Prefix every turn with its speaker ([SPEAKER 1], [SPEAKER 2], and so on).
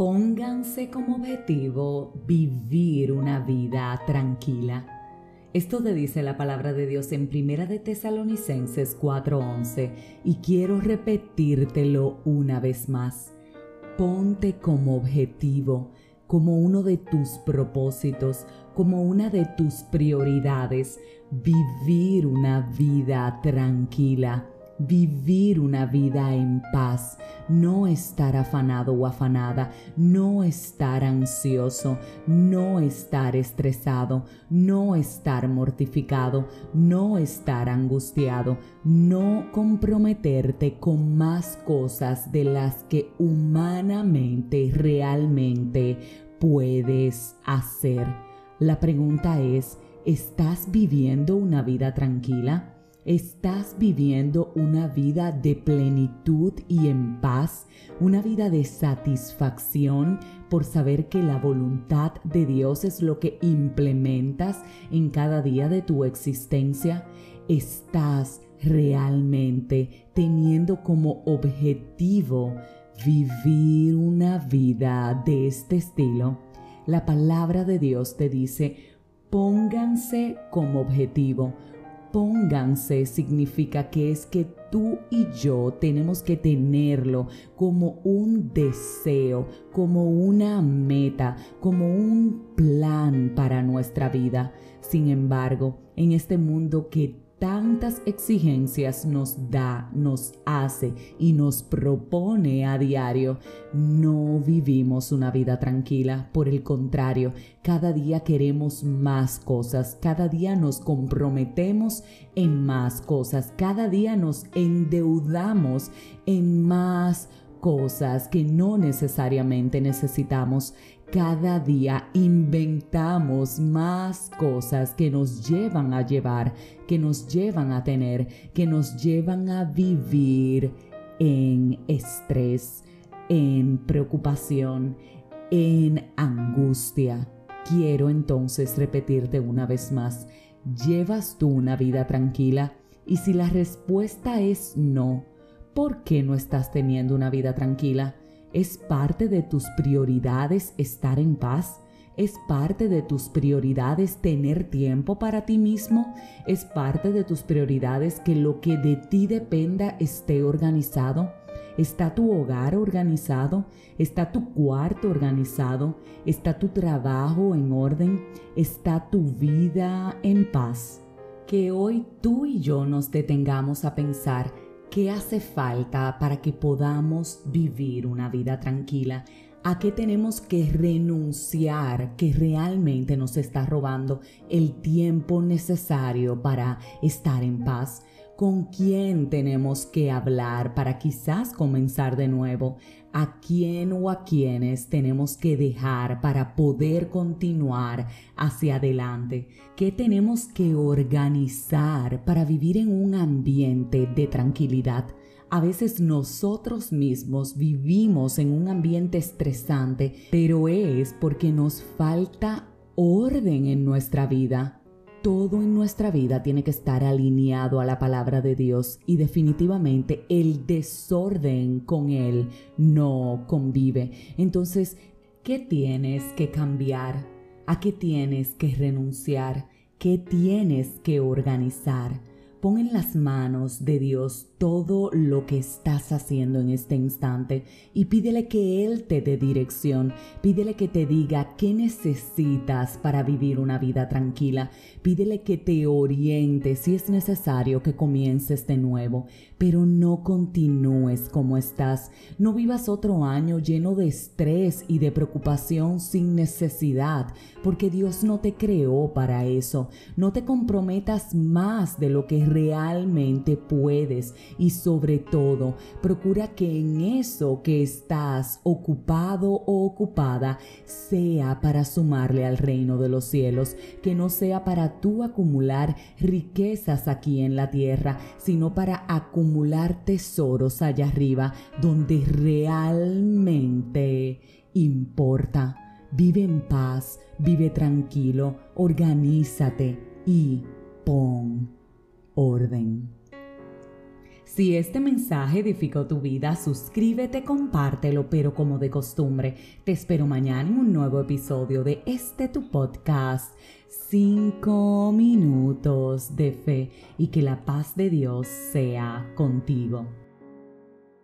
[SPEAKER 1] Pónganse como objetivo vivir una vida tranquila. Esto te dice la palabra de Dios en Primera de Tesalonicenses 4:11 y quiero repetírtelo una vez más. Ponte como objetivo, como uno de tus propósitos, como una de tus prioridades, vivir una vida tranquila vivir una vida en paz, no estar afanado o afanada, no estar ansioso, no estar estresado, no estar mortificado, no estar angustiado, no comprometerte con más cosas de las que humanamente realmente puedes hacer. La pregunta es, ¿estás viviendo una vida tranquila? ¿Estás viviendo una vida de plenitud y en paz? ¿Una vida de satisfacción por saber que la voluntad de Dios es lo que implementas en cada día de tu existencia? ¿Estás realmente teniendo como objetivo vivir una vida de este estilo? La palabra de Dios te dice, pónganse como objetivo pónganse significa que es que tú y yo tenemos que tenerlo como un deseo, como una meta, como un plan para nuestra vida. Sin embargo, en este mundo que tantas exigencias nos da, nos hace y nos propone a diario, no vivimos una vida tranquila. Por el contrario, cada día queremos más cosas, cada día nos comprometemos en más cosas, cada día nos endeudamos en más cosas que no necesariamente necesitamos. Cada día inventamos más cosas que nos llevan a llevar, que nos llevan a tener, que nos llevan a vivir en estrés, en preocupación, en angustia. Quiero entonces repetirte una vez más, ¿llevas tú una vida tranquila? Y si la respuesta es no, ¿por qué no estás teniendo una vida tranquila? ¿Es parte de tus prioridades estar en paz? ¿Es parte de tus prioridades tener tiempo para ti mismo? ¿Es parte de tus prioridades que lo que de ti dependa esté organizado? ¿Está tu hogar organizado? ¿Está tu cuarto organizado? ¿Está tu trabajo en orden? ¿Está tu vida en paz? Que hoy tú y yo nos detengamos a pensar ¿Qué hace falta para que podamos vivir una vida tranquila? ¿A qué tenemos que renunciar que realmente nos está robando el tiempo necesario para estar en paz? ¿Con quién tenemos que hablar para quizás comenzar de nuevo? ¿A quién o a quiénes tenemos que dejar para poder continuar hacia adelante? ¿Qué tenemos que organizar para vivir en un ambiente de tranquilidad? A veces nosotros mismos vivimos en un ambiente estresante, pero es porque nos falta orden en nuestra vida todo en nuestra vida tiene que estar alineado a la palabra de Dios y definitivamente el desorden con Él no convive. Entonces, ¿qué tienes que cambiar? ¿A qué tienes que renunciar? ¿Qué tienes que organizar? Pon en las manos de Dios todo lo que estás haciendo en este instante y pídele que Él te dé dirección, pídele que te diga qué necesitas para vivir una vida tranquila, pídele que te oriente si es necesario que comiences de nuevo, pero no continúes como estás, no vivas otro año lleno de estrés y de preocupación sin necesidad, porque Dios no te creó para eso, no te comprometas más de lo que realmente puedes y sobre todo procura que en eso que estás ocupado o ocupada sea para sumarle al reino de los cielos, que no sea para tú acumular riquezas aquí en la tierra, sino para acumular tesoros allá arriba donde realmente importa. Vive en paz, vive tranquilo, organízate y pon. Si este mensaje edificó tu vida, suscríbete, compártelo, pero como de costumbre, te espero mañana en un nuevo episodio de este tu podcast, 5 minutos de fe, y que la paz de Dios sea contigo.